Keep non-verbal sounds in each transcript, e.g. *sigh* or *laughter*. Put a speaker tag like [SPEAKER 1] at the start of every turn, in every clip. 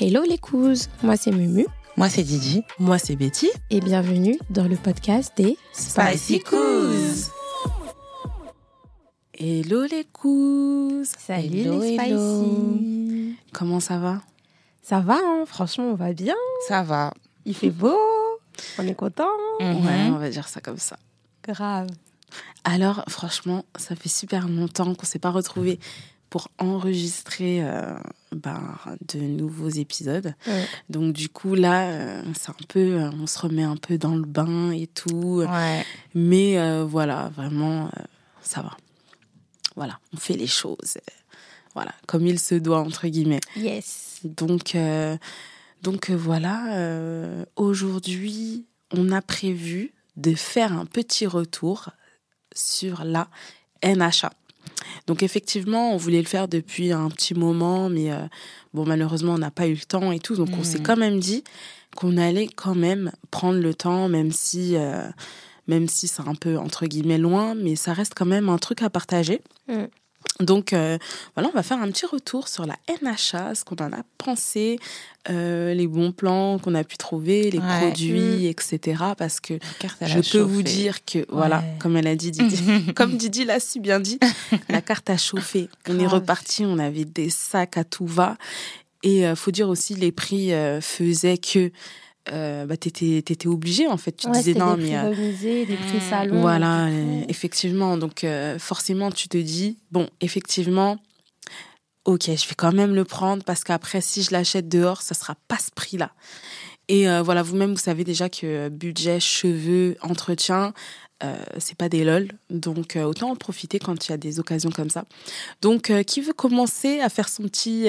[SPEAKER 1] Hello les couzes, moi c'est Mumu.
[SPEAKER 2] Moi c'est Didi.
[SPEAKER 3] Moi c'est Betty.
[SPEAKER 1] Et bienvenue dans le podcast des
[SPEAKER 2] Spicy Couzes.
[SPEAKER 3] Hello les couzes.
[SPEAKER 1] Salut
[SPEAKER 2] Hello,
[SPEAKER 1] les Spicy.
[SPEAKER 2] hello.
[SPEAKER 3] Comment ça va?
[SPEAKER 1] Ça va, hein franchement on va bien.
[SPEAKER 2] Ça va.
[SPEAKER 1] Il fait beau, on est content.
[SPEAKER 2] Mhm.
[SPEAKER 3] Ouais, on va dire ça comme ça.
[SPEAKER 1] Grave.
[SPEAKER 3] Alors, franchement, ça fait super longtemps qu'on s'est pas retrouvés pour enregistrer euh, ben, de nouveaux épisodes.
[SPEAKER 1] Ouais.
[SPEAKER 3] Donc du coup là, euh, c'est un peu, euh, on se remet un peu dans le bain et tout.
[SPEAKER 2] Ouais.
[SPEAKER 3] Mais euh, voilà, vraiment, ça va. Voilà, on fait les choses, voilà, comme il se doit entre guillemets.
[SPEAKER 1] Yes.
[SPEAKER 3] Donc, donc voilà, aujourd'hui, on a prévu de faire un petit retour sur la NHA. Donc effectivement, on voulait le faire depuis un petit moment, mais euh, bon, malheureusement, on n'a pas eu le temps et tout. Donc on s'est quand même dit qu'on allait quand même prendre le temps, même si, euh, même si c'est un peu entre guillemets loin, mais ça reste quand même un truc à partager.
[SPEAKER 1] Mm.
[SPEAKER 3] Donc euh, voilà, on va faire un petit retour sur la NHA, ce qu'on en a pensé, euh, les bons plans qu'on a pu trouver, les
[SPEAKER 2] Ouais.
[SPEAKER 3] produits, etc. Parce que je peux vous dire que, voilà, comme elle a dit, Didi, *laughs* comme Didi l'a si bien dit, *laughs* la carte a chauffé. On est reparti, on avait des sacs à tout va. Et euh, faut dire aussi, les prix euh, faisaient que euh, bah, t'étais étais obligé, en fait. Tu
[SPEAKER 1] Ouais,
[SPEAKER 3] disais non,
[SPEAKER 1] des
[SPEAKER 3] mais.
[SPEAKER 1] prix
[SPEAKER 3] euh,
[SPEAKER 1] des prix
[SPEAKER 2] Mm.
[SPEAKER 1] salon.
[SPEAKER 3] voilà,
[SPEAKER 1] du coup.
[SPEAKER 3] euh, effectivement. Donc, euh, forcément, tu te dis, bon, effectivement, ok, je vais quand même le prendre parce qu'après, si je l'achète dehors, ça sera pas ce prix-là. Et euh, voilà, vous-même, vous savez déjà que budget, cheveux, entretien, c'est pas des lol. Donc, autant en profiter quand il y a des occasions comme ça. Donc, qui veut commencer à faire son petit.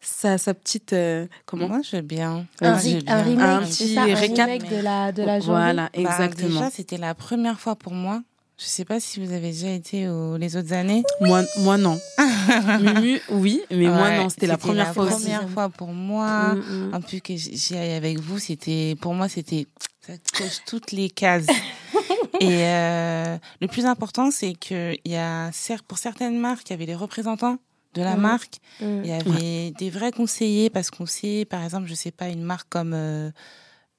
[SPEAKER 3] Sa, sa petite. euh, comment
[SPEAKER 2] Moi je veux bien.
[SPEAKER 1] Un, ri- un
[SPEAKER 3] Un
[SPEAKER 1] remake,
[SPEAKER 3] petit
[SPEAKER 1] c'est ça, un
[SPEAKER 3] récap.
[SPEAKER 1] remake de la, de la journée.
[SPEAKER 3] Voilà,
[SPEAKER 2] Bah,
[SPEAKER 3] exactement.
[SPEAKER 2] déjà c'était la première fois pour moi. Je sais pas si vous avez déjà été aux, les autres années.
[SPEAKER 3] Moi, moi, non. *laughs* Mumu, oui, mais moi, non. C'était la première fois
[SPEAKER 2] la
[SPEAKER 3] aussi.
[SPEAKER 2] première fois pour moi.
[SPEAKER 1] Mm, mm.
[SPEAKER 2] En plus que j'y aille avec vous, c'était pour moi c'était ça coche toutes les cases. *laughs* Et euh, le plus important, c'est que il y a pour certaines marques, il y avait les représentants de la
[SPEAKER 1] Mhm.
[SPEAKER 2] marque,
[SPEAKER 1] Mm.
[SPEAKER 2] il y avait des vrais conseillers parce qu'on sait, par exemple, je sais pas, une marque comme euh,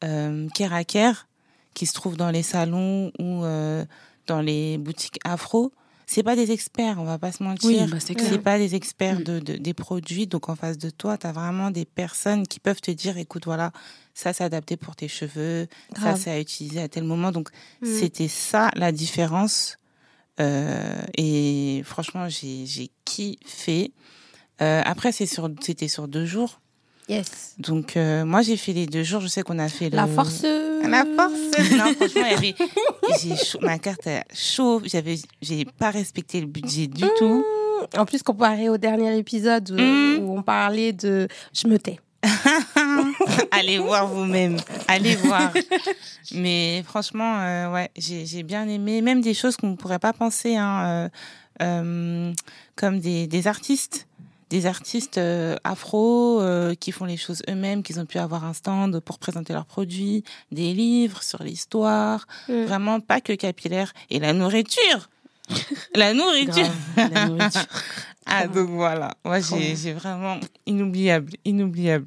[SPEAKER 2] euh, Keraker qui se trouve dans les salons ou euh, dans les boutiques afro. C'est pas des experts, on va pas se mentir.
[SPEAKER 3] Oui, bah, c'est
[SPEAKER 2] pas des experts
[SPEAKER 3] Mm.
[SPEAKER 2] de, de- des produits, donc en face de toi, tu as vraiment des personnes qui peuvent te dire, écoute, voilà, ça c'est adapté pour tes cheveux,
[SPEAKER 1] Grave.
[SPEAKER 2] ça c'est à utiliser à tel moment. Donc
[SPEAKER 1] Mm.
[SPEAKER 2] c'était ça la différence. Euh, et franchement, j'ai kiffé. Euh, après, sur, c'était sur deux jours.
[SPEAKER 1] Yes.
[SPEAKER 2] Donc euh, moi, j'ai fait les deux jours. Je sais qu'on a fait le...
[SPEAKER 1] La force.
[SPEAKER 2] La force. Non, franchement, il y avait, j'ai chaud- ma carte est chauve. J'avais, j'ai pas respecté le budget du tout.
[SPEAKER 1] En plus, comparé au dernier épisode où,
[SPEAKER 2] Mm.
[SPEAKER 1] où on parlait de. Je me tais. *laughs* *laughs*
[SPEAKER 2] Allez voir vous-même. Allez voir. Mais franchement, euh, ouais, j'ai bien aimé. Même des choses qu'on ne pourrait pas penser, hein, euh, euh, comme des, des artistes. Des artistes afro qui font les choses eux-mêmes, qui ont pu avoir un stand pour présenter leurs produits, des livres sur l'histoire,
[SPEAKER 1] Mm.
[SPEAKER 2] vraiment pas que capillaire. Et la nourriture La *laughs* nourriture
[SPEAKER 3] Grave, la nourriture. *laughs*
[SPEAKER 2] Ah, donc voilà. Moi, j'ai vraiment inoubliable, inoubliable.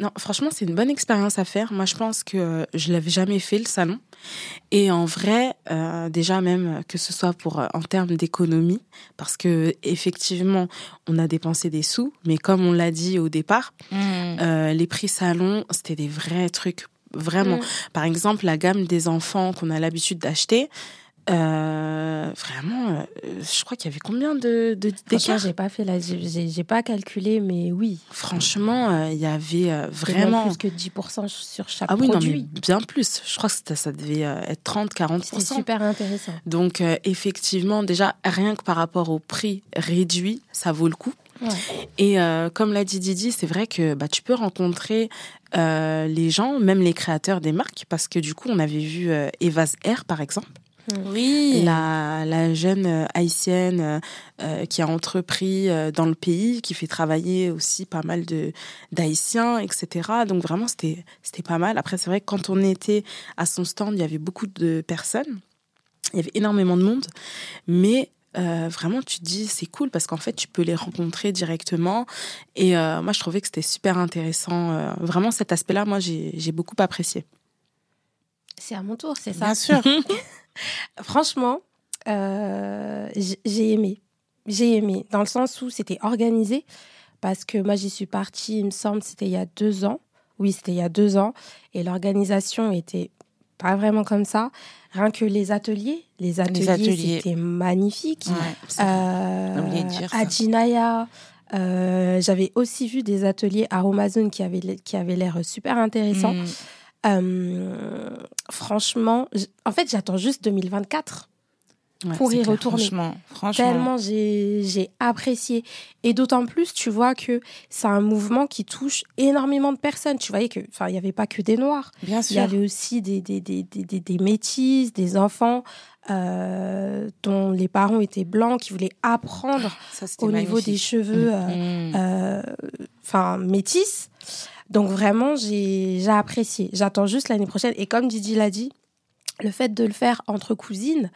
[SPEAKER 3] Non, franchement, c'est une bonne expérience à faire. Moi, je pense que je l'avais jamais fait le salon. Et en vrai, euh, déjà même euh, que ce soit pour euh, en termes d'économie, parce que effectivement, on a dépensé des sous, mais comme on l'a dit au départ, euh, les prix salon, c'était des vrais trucs. Vraiment.
[SPEAKER 1] Mm.
[SPEAKER 3] Par exemple, la gamme des enfants qu'on a l'habitude d'acheter, euh, vraiment, euh, je crois qu'il y avait combien de de-
[SPEAKER 1] Franchement,
[SPEAKER 3] d'écart
[SPEAKER 1] j'ai pas fait la, j'ai- pas calculé, mais oui.
[SPEAKER 3] Franchement, euh, il y avait euh, vraiment
[SPEAKER 1] plus que 10% sur chaque
[SPEAKER 3] Ah oui, non, mais
[SPEAKER 1] produit.
[SPEAKER 3] bien plus. Je crois que ça devait être 30-40%.
[SPEAKER 1] C'est super intéressant.
[SPEAKER 3] Donc, effectivement, déjà, rien que par rapport au prix réduit, ça vaut le coup.
[SPEAKER 1] Ouais.
[SPEAKER 3] Et euh, comme l'a dit Didi, c'est vrai que bah, tu peux rencontrer euh, les gens, même les créateurs des marques, parce que du coup, on avait vu euh, Evas Air, par exemple.
[SPEAKER 2] Oui.
[SPEAKER 3] La, la jeune euh, haïtienne euh, euh, qui a entrepris dans le pays, qui fait travailler aussi pas mal de d'haïtiens, etc. Donc vraiment, c'était pas mal. Après, c'est vrai que quand on était à son stand, il y avait beaucoup de personnes. Il y avait énormément de monde. Mais vraiment, tu te dis, c'est cool parce qu'en fait, tu peux les rencontrer directement. Et moi, je trouvais que c'était super intéressant. Vraiment, cet aspect-là, moi, j'ai beaucoup apprécié.
[SPEAKER 1] C'est à mon tour, c'est ça.
[SPEAKER 2] Bien sûr. *laughs*
[SPEAKER 1] Franchement, euh, j'ai aimé. J'ai aimé, dans le sens où c'était organisé, parce que moi, j'y suis partie, il me semble, c'était il y a deux ans. Oui, c'était il y a deux ans. Et l'organisation était pas vraiment comme ça. Rien que les ateliers, les ateliers,
[SPEAKER 2] ateliers.
[SPEAKER 1] c'était magnifique.
[SPEAKER 2] Ouais.
[SPEAKER 1] Euh,
[SPEAKER 2] dire
[SPEAKER 1] à Jinaya, euh, j'avais aussi vu des ateliers à Amazon qui avaient, qui avaient l'air super intéressants.
[SPEAKER 2] Mm.
[SPEAKER 1] Euh, franchement, en fait, j'attends juste 2024
[SPEAKER 3] Ouais,
[SPEAKER 1] pour y
[SPEAKER 3] clair.
[SPEAKER 1] retourner.
[SPEAKER 2] Franchement, franchement.
[SPEAKER 1] Tellement j'ai apprécié. Et d'autant plus, tu vois que c'est un mouvement qui touche énormément de personnes. Tu voyais que, enfin, il n'y avait pas que des Noirs.
[SPEAKER 2] Bien
[SPEAKER 1] Il y
[SPEAKER 2] sûr.
[SPEAKER 1] avait aussi des, des, des, des, des, des métis, des enfants euh, dont les parents étaient blancs, qui voulaient apprendre
[SPEAKER 2] Ça,
[SPEAKER 1] au niveau des cheveux. euh,
[SPEAKER 2] Mm.
[SPEAKER 1] euh, enfin métis. Donc vraiment, j'ai apprécié. J'attends juste l'année prochaine. Et comme Didi l'a dit, le fait de le faire entre cousines,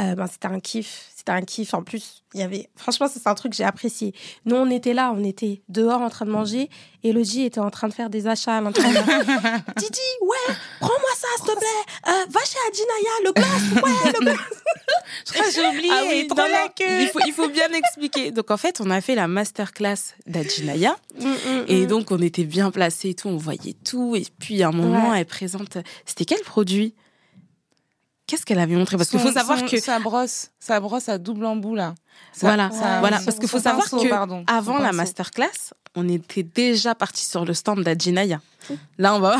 [SPEAKER 1] euh, ben, c'était un kiff. C'était un kiff. En plus, il y avait. Franchement, c'est un truc que j'ai apprécié. Nous, on était là, on était dehors en train de manger. Elodie était en train de faire des achats à l'intérieur. *laughs* Didi, ouais, prends-moi ça, s'il te plaît. Euh, va chez Adinaya, le glace, ouais, le glace. *laughs*
[SPEAKER 2] Je crois que j'ai oublié.
[SPEAKER 3] Ah oui,
[SPEAKER 2] la queue.
[SPEAKER 3] il, faut, il faut bien expliquer. Donc, en fait, on a fait la masterclass d'Adjinaya.
[SPEAKER 1] Mm, mm,
[SPEAKER 3] Et
[SPEAKER 1] mm.
[SPEAKER 3] donc, on était bien placés et tout, on voyait tout. Et puis, à un moment,
[SPEAKER 1] Ouais.
[SPEAKER 3] elle présente. C'était quel produit? Qu'est-ce qu'elle avait montré Parce qu'il faut savoir
[SPEAKER 2] son-
[SPEAKER 3] que.
[SPEAKER 2] sa brosse, sa brosse à double embout là.
[SPEAKER 3] Voilà,
[SPEAKER 2] ça-
[SPEAKER 3] voilà.
[SPEAKER 2] son-
[SPEAKER 3] Parce qu'il faut savoir
[SPEAKER 2] pinceau,
[SPEAKER 3] que
[SPEAKER 2] pardon,
[SPEAKER 3] avant la masterclass, on était déjà parti sur le stand d'Adjinaya. Là, on va,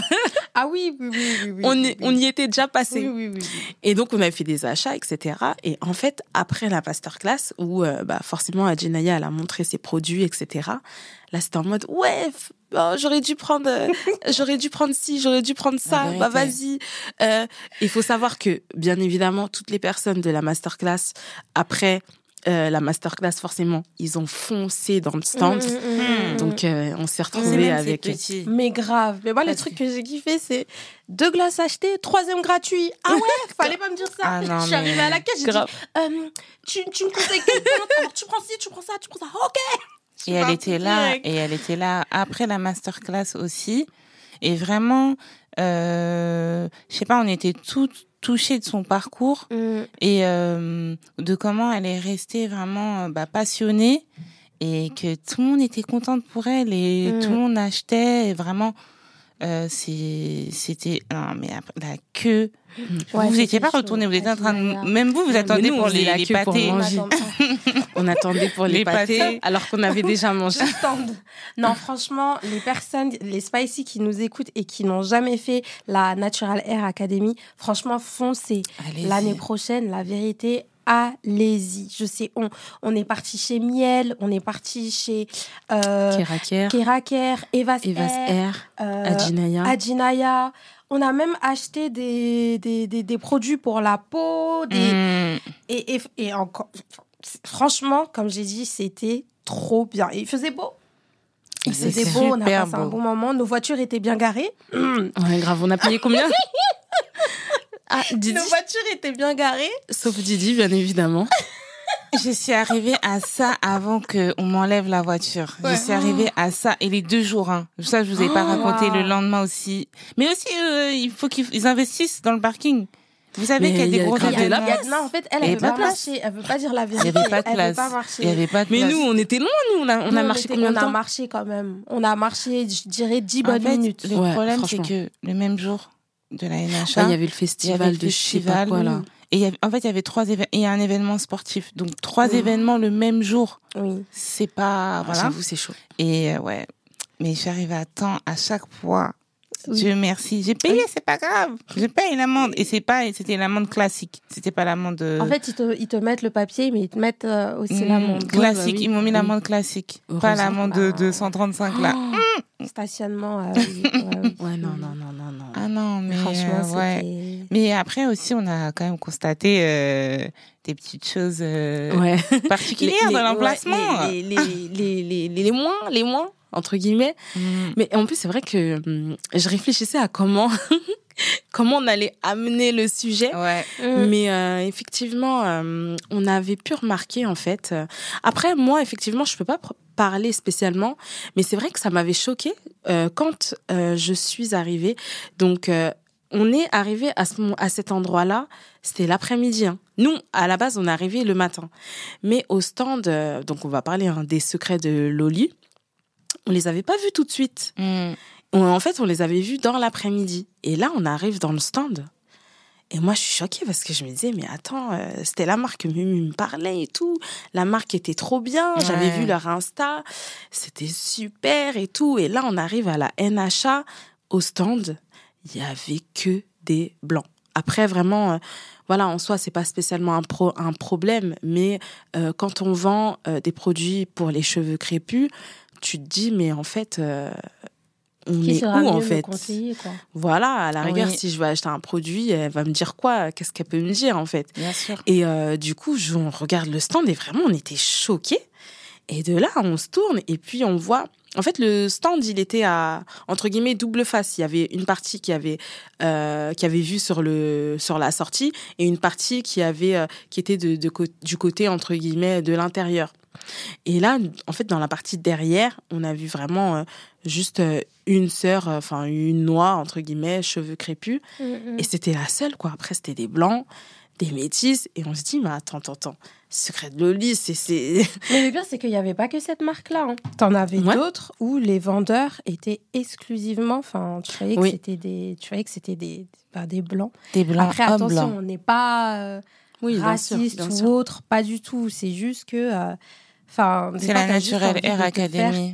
[SPEAKER 1] Ah oui, oui, oui, oui, oui,
[SPEAKER 3] on, est- on y était déjà passé.
[SPEAKER 1] Oui, oui, oui, oui.
[SPEAKER 3] Et donc, on avait fait des achats, etc. Et en fait, après la masterclass, où euh, bah, forcément, Adjinaya, elle a montré ses produits, etc. Là, c'était en mode, ouais, oh, j'aurais dû prendre, euh, *laughs* j'aurais dû prendre ci, j'aurais dû prendre ça, bah vas-y. Euh, Il faut savoir que, bien évidemment, toutes les personnes de la masterclass, après euh, la masterclass, forcément, ils ont foncé dans le stand.
[SPEAKER 1] Mm, mm, mm, mm.
[SPEAKER 3] Donc, euh, on s'est retrouvés avec.
[SPEAKER 2] petit.
[SPEAKER 1] Mais grave. Mais moi, le truc
[SPEAKER 2] que-
[SPEAKER 1] j'ai kiffé, c'est deux glaces achetées, troisième gratuit. Ah ouais, *laughs* fallait pas me dire ça.
[SPEAKER 2] Ah non,
[SPEAKER 1] je suis
[SPEAKER 2] mais-
[SPEAKER 1] arrivée à la caisse, j'ai dit,
[SPEAKER 3] Grave.
[SPEAKER 1] euh, tu, tu me conseilles quelle tu prends ci, tu prends ça, tu prends ça. Ok.
[SPEAKER 2] Et elle était là, et elle était là après la masterclass aussi. Et vraiment, euh, je sais pas, on était toutes touchées de son parcours et euh, de comment elle est restée vraiment euh, bah, passionnée et que tout le monde était contente pour elle et
[SPEAKER 1] Mm.
[SPEAKER 2] tout le monde achetait et vraiment euh, c'était non mais après, la queue
[SPEAKER 1] Ouais,
[SPEAKER 2] vous n'étiez pas retourné vous étiez en train de même vous vous attendez
[SPEAKER 3] nous, on
[SPEAKER 2] pour les,
[SPEAKER 3] la
[SPEAKER 2] les pâtés
[SPEAKER 3] manger. *laughs* On attendait pour les,
[SPEAKER 2] Les
[SPEAKER 3] pâtés,
[SPEAKER 2] pâtés.
[SPEAKER 3] alors qu'on avait déjà mangé.
[SPEAKER 1] Non, franchement, les personnes, les spicy qui nous écoutent et qui n'ont jamais fait la Natural Air Academy, franchement, foncez. L'année prochaine, la vérité, allez-y. Je sais, on, on est parti chez Miel, on est parti chez euh,
[SPEAKER 3] Keraker,
[SPEAKER 1] Keraker, Evas,
[SPEAKER 3] Evas
[SPEAKER 1] Air, euh,
[SPEAKER 3] Adjinaya.
[SPEAKER 1] Adjinaya. On a même acheté des, des, des, des produits pour la peau. Des,
[SPEAKER 2] Mm.
[SPEAKER 1] et, et, et encore, franchement, comme j'ai dit, c'était trop bien. Et il faisait beau. Il faisait beau, on a passé un bon moment. Nos voitures étaient bien garées. *clears throat*
[SPEAKER 3] Ouais, grave, on a payé combien? *laughs* Ah, *laughs* Didi.
[SPEAKER 1] Nos voitures étaient bien garées.
[SPEAKER 3] Sauf Didi, bien évidemment. *laughs*
[SPEAKER 2] Je suis arrivée à ça avant que on m'enlève la voiture.
[SPEAKER 1] Ouais.
[SPEAKER 2] Je suis arrivée à ça et les deux jours. Hein. Ça, je vous ai pas
[SPEAKER 1] Oh,
[SPEAKER 2] raconté
[SPEAKER 1] wow.
[SPEAKER 2] le lendemain aussi. Mais aussi, euh, il faut qu'ils ils investissent dans le parking. Vous savez
[SPEAKER 3] Mais
[SPEAKER 2] qu'il y a
[SPEAKER 3] il y
[SPEAKER 2] des
[SPEAKER 3] a
[SPEAKER 2] gros
[SPEAKER 3] grave de la
[SPEAKER 2] événements.
[SPEAKER 1] Il non, en fait, elle,
[SPEAKER 2] Il
[SPEAKER 1] elle
[SPEAKER 2] avait
[SPEAKER 1] veut
[SPEAKER 2] pas
[SPEAKER 1] pas
[SPEAKER 2] de place.
[SPEAKER 1] marcher. Elle veut pas dire la
[SPEAKER 2] Il
[SPEAKER 1] vérité.
[SPEAKER 2] y avait pas de
[SPEAKER 1] Elle
[SPEAKER 2] place.
[SPEAKER 1] pas marcher.
[SPEAKER 2] Il y avait pas de
[SPEAKER 3] Mais
[SPEAKER 2] place.
[SPEAKER 3] nous, on était loin, nous. On a, on
[SPEAKER 1] Nous,
[SPEAKER 3] a marché
[SPEAKER 1] était-
[SPEAKER 3] combien de
[SPEAKER 1] On a
[SPEAKER 3] temps?
[SPEAKER 1] marché quand même. On a marché, je dirais, 10
[SPEAKER 2] En
[SPEAKER 1] bonnes
[SPEAKER 2] fait,
[SPEAKER 1] minutes.
[SPEAKER 2] Le
[SPEAKER 3] Ouais,
[SPEAKER 2] problème, c'est que le même jour de la NHA,
[SPEAKER 3] Bah, Il y avait le festival
[SPEAKER 2] avait le
[SPEAKER 3] de
[SPEAKER 2] festival,
[SPEAKER 3] quoi, là.
[SPEAKER 2] et il y avait- en fait, il y avait trois événements et un événement sportif. Donc trois
[SPEAKER 1] Mm.
[SPEAKER 2] événements le même jour.
[SPEAKER 1] Oui.
[SPEAKER 2] C'est pas voilà.
[SPEAKER 3] J'avoue, c'est chaud.
[SPEAKER 2] Et euh, ouais, mais arrivée à temps à chaque fois.
[SPEAKER 1] Oui.
[SPEAKER 2] Dieu merci. J'ai payé, c'est pas grave. Je paye l'amende. Et c'est pas, c'était l'amende classique. C'était pas l'amende euh,
[SPEAKER 1] En fait, ils te, ils te mettent le papier, mais ils te mettent euh, aussi
[SPEAKER 2] mm,
[SPEAKER 1] l'amende.
[SPEAKER 2] classique.
[SPEAKER 3] Bah oui.
[SPEAKER 2] Ils m'ont mis l'amende classique. Pas l'amende de, de
[SPEAKER 1] Ah.
[SPEAKER 2] 135 là. *gasps*
[SPEAKER 1] Stationnement. euh, oui, ouais, oui. *laughs*
[SPEAKER 3] Ouais, non, non, non, non,
[SPEAKER 2] mais
[SPEAKER 1] Franchement,
[SPEAKER 2] euh, ouais. Mais après aussi, on a quand même constaté euh, des petites choses euh,
[SPEAKER 3] Ouais.
[SPEAKER 2] particulières *laughs*
[SPEAKER 3] Les-
[SPEAKER 2] dans l'emplacement.
[SPEAKER 3] ouais, les, les, les moins, les moins, entre guillemets.
[SPEAKER 2] Mm.
[SPEAKER 3] Mais en plus, c'est vrai que hum, je réfléchissais à comment, *laughs* comment on allait amener le sujet.
[SPEAKER 2] Ouais.
[SPEAKER 1] Mm.
[SPEAKER 3] Mais euh, effectivement, euh, on avait pu remarquer en fait. euh, Après, moi, effectivement, je peux pas parler spécialement, mais c'est vrai que ça m'avait choqué euh, quand euh, je suis arrivée. Donc, euh, on est arrivé à, ce, à cet endroit-là. C'était l'après-midi. hein. Nous, à la base, on est arrivé le matin. Mais au stand, euh, donc on va parler hein, des secrets de Loli. On les avait pas vus tout de suite.
[SPEAKER 2] Mm.
[SPEAKER 3] On- en fait, on les avait vus dans l'après-midi. Et là, on arrive dans le stand. Et moi, je suis choquée parce que je me disais, mais attends, euh, c'était la marque que Mumu me parlait et tout. La marque était trop bien. J'avais vu leur Insta. C'était super et tout. Et là, on arrive à la NHA, au stand. Il y avait que des blancs. Après, vraiment, euh, voilà, en soi, c'est pas spécialement un, pro, un problème. Mais euh, quand on vend des produits pour les cheveux crépus, tu te dis, mais en fait, euh, on
[SPEAKER 1] Qui
[SPEAKER 3] est
[SPEAKER 1] sera
[SPEAKER 3] où en fait
[SPEAKER 1] quoi.
[SPEAKER 3] Voilà, à la rigueur,
[SPEAKER 2] Oui.
[SPEAKER 3] si je veux acheter un produit, elle va me dire quoi Qu'est-ce qu'elle peut me dire en fait
[SPEAKER 2] Bien sûr.
[SPEAKER 3] Et euh, du coup, je, on regarde le stand et vraiment, on était choqués. Et de là, on se tourne et puis on voit. En fait, le stand, il était à entre guillemets double face. Il y avait une partie qui avait euh, qui avait vu sur le sur la sortie et une partie qui avait euh, qui était de, du côté entre guillemets de l'intérieur. Et là, en fait, dans la partie derrière, on a vu vraiment euh, juste une sœur, enfin une noire entre guillemets, cheveux crépus.
[SPEAKER 1] Mm,
[SPEAKER 3] Et c'était la seule, quoi. Après, c'était des blancs, des métis. Et on se dit, mais attends, attends, attends. Secret de Loli, c'est. c'est- *laughs*
[SPEAKER 1] Mais le pire, c'est qu'il n'y avait pas que cette marque-là. Hein. T'en avais
[SPEAKER 3] Ouais.
[SPEAKER 1] d'autres où les vendeurs étaient exclusivement. Enfin, tu voyais que
[SPEAKER 3] Oui.
[SPEAKER 1] c'était des, tu voyais que c'était des, bah, des blancs.
[SPEAKER 2] Des blancs,
[SPEAKER 1] Après, attention, on n'est pas euh,
[SPEAKER 3] Oui, bien sûr,
[SPEAKER 1] raciste ou autre, pas du tout. C'est juste que, euh, enfin,
[SPEAKER 2] C'est la Naturelle Air Academy.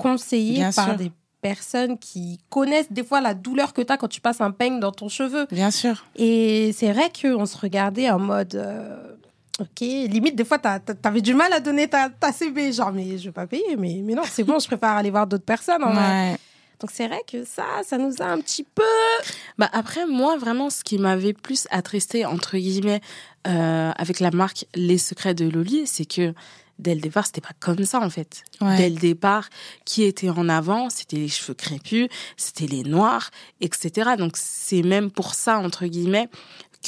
[SPEAKER 2] Bien
[SPEAKER 1] par
[SPEAKER 2] sûr.
[SPEAKER 1] des personnes qui connaissent des fois la douleur que tu as quand tu passes un peigne dans ton cheveu.
[SPEAKER 2] Bien sûr.
[SPEAKER 1] Et c'est vrai qu'on se regardait en mode. euh, ok, limite, des fois, t'avais du mal à donner ta, ta CB. Genre, mais je vais pas payer, mais, mais non, c'est bon, je préfère aller voir d'autres personnes. en vrai.
[SPEAKER 2] Ouais.
[SPEAKER 1] Donc, c'est vrai que ça, ça nous a un petit peu.
[SPEAKER 3] Bah après, moi, vraiment, ce qui m'avait plus attristé, entre guillemets, euh, avec la marque Les Secrets de Loli, c'est que dès le départ, c'était pas comme ça, en fait.
[SPEAKER 2] Ouais.
[SPEAKER 3] Dès le départ, qui était en avant, c'était les cheveux crépus, c'était les noirs, etc. Donc, c'est même pour ça, entre guillemets,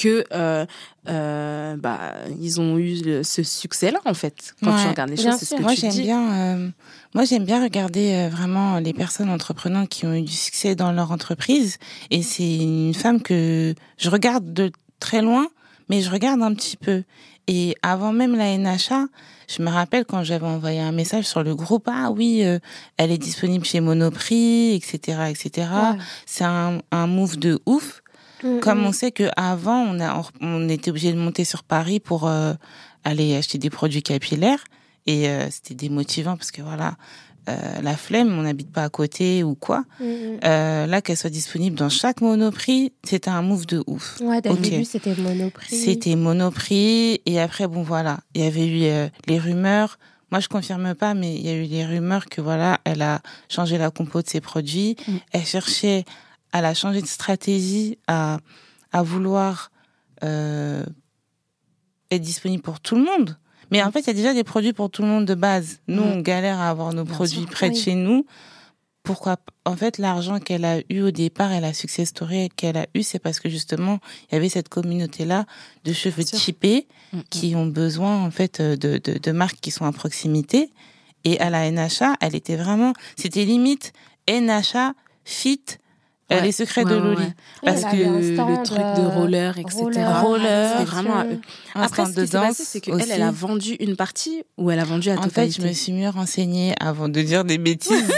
[SPEAKER 3] que euh, euh, bah, ils ont eu le- ce succès-là, en fait. Quand tu regardes les choses, c'est ce que
[SPEAKER 2] Moi,
[SPEAKER 3] tu
[SPEAKER 2] j'aime
[SPEAKER 3] dis.
[SPEAKER 2] bien. euh, moi, j'aime bien regarder vraiment les personnes entreprenantes qui ont eu du succès dans leur entreprise. Et c'est une femme que je regarde de très loin, mais je regarde un petit peu. Et avant même la NHA, je me rappelle quand j'avais envoyé un message sur le groupe, ah oui, euh, elle est disponible chez Monoprix, etc., etc. C'est un, un move de ouf.
[SPEAKER 1] Mm,
[SPEAKER 2] Comme
[SPEAKER 1] mm.
[SPEAKER 2] on sait que avant on a on était obligé de monter sur Paris pour euh, aller acheter des produits capillaires et euh, c'était démotivant parce que voilà euh, la flemme on n'habite pas à côté ou quoi
[SPEAKER 1] Mm, mm.
[SPEAKER 2] euh, là qu'elle soit disponible dans chaque Monoprix c'était un move de ouf
[SPEAKER 1] Ouais, dès début, c'était Monoprix.
[SPEAKER 2] c'était Monoprix et après bon voilà il y avait eu euh, les rumeurs moi je confirme pas mais il y a eu les rumeurs que voilà elle a changé la compo de ses produits
[SPEAKER 3] Mm.
[SPEAKER 2] elle cherchait elle a changé de stratégie à à vouloir euh, être disponible pour tout le monde mais en fait il y a déjà des produits pour tout le monde de base. Nous
[SPEAKER 3] Mm.
[SPEAKER 2] on galère à avoir nos
[SPEAKER 3] Bien
[SPEAKER 2] produits
[SPEAKER 3] sûr,
[SPEAKER 2] près de chez nous. Pourquoi en fait l'argent qu'elle a eu au départ et la success story qu'elle a eu c'est parce que justement il y avait cette communauté là de cheveux typés
[SPEAKER 3] Mm, mm.
[SPEAKER 2] qui ont besoin en fait de, de, de marques qui sont à proximité. Et à la NHA elle était vraiment c'était limite NHA fit euh,
[SPEAKER 3] Ouais.
[SPEAKER 2] les secrets
[SPEAKER 3] Ouais,
[SPEAKER 2] de Loli
[SPEAKER 3] ouais.
[SPEAKER 2] parce que
[SPEAKER 3] le truc de
[SPEAKER 1] euh,
[SPEAKER 3] roller, etc.
[SPEAKER 1] roller,
[SPEAKER 3] vraiment Après, ce
[SPEAKER 2] de
[SPEAKER 3] qui
[SPEAKER 2] danse
[SPEAKER 3] c'est qu'elle, elle a vendu une partie ou elle a vendu à
[SPEAKER 2] En fait,
[SPEAKER 3] totalité
[SPEAKER 2] je me suis mieux renseignée avant de dire des bêtises. *laughs*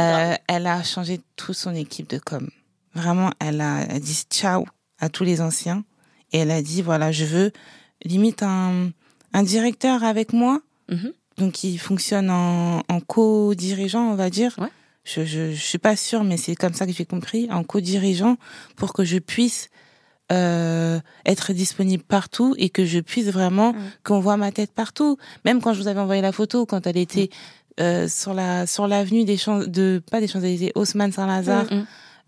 [SPEAKER 2] Euh, elle a changé toute son équipe de com. Vraiment, elle a, elle a dit ciao à tous les anciens et elle a dit voilà, je veux limite un, un directeur avec moi,
[SPEAKER 3] Mhm.
[SPEAKER 2] donc qui fonctionne en, en co-dirigeant, on va dire.
[SPEAKER 3] Ouais.
[SPEAKER 2] Je, je, je suis pas sûre, mais c'est comme ça que j'ai compris, en co-dirigeant, pour que je puisse euh, être disponible partout et que je puisse vraiment
[SPEAKER 1] Mm.
[SPEAKER 2] qu'on voit ma tête partout. Même quand je vous avais envoyé la photo, quand elle était euh, sur la sur l'avenue des champs de pas des Champs Élysées, Haussmann Saint-Lazare,
[SPEAKER 3] Mm.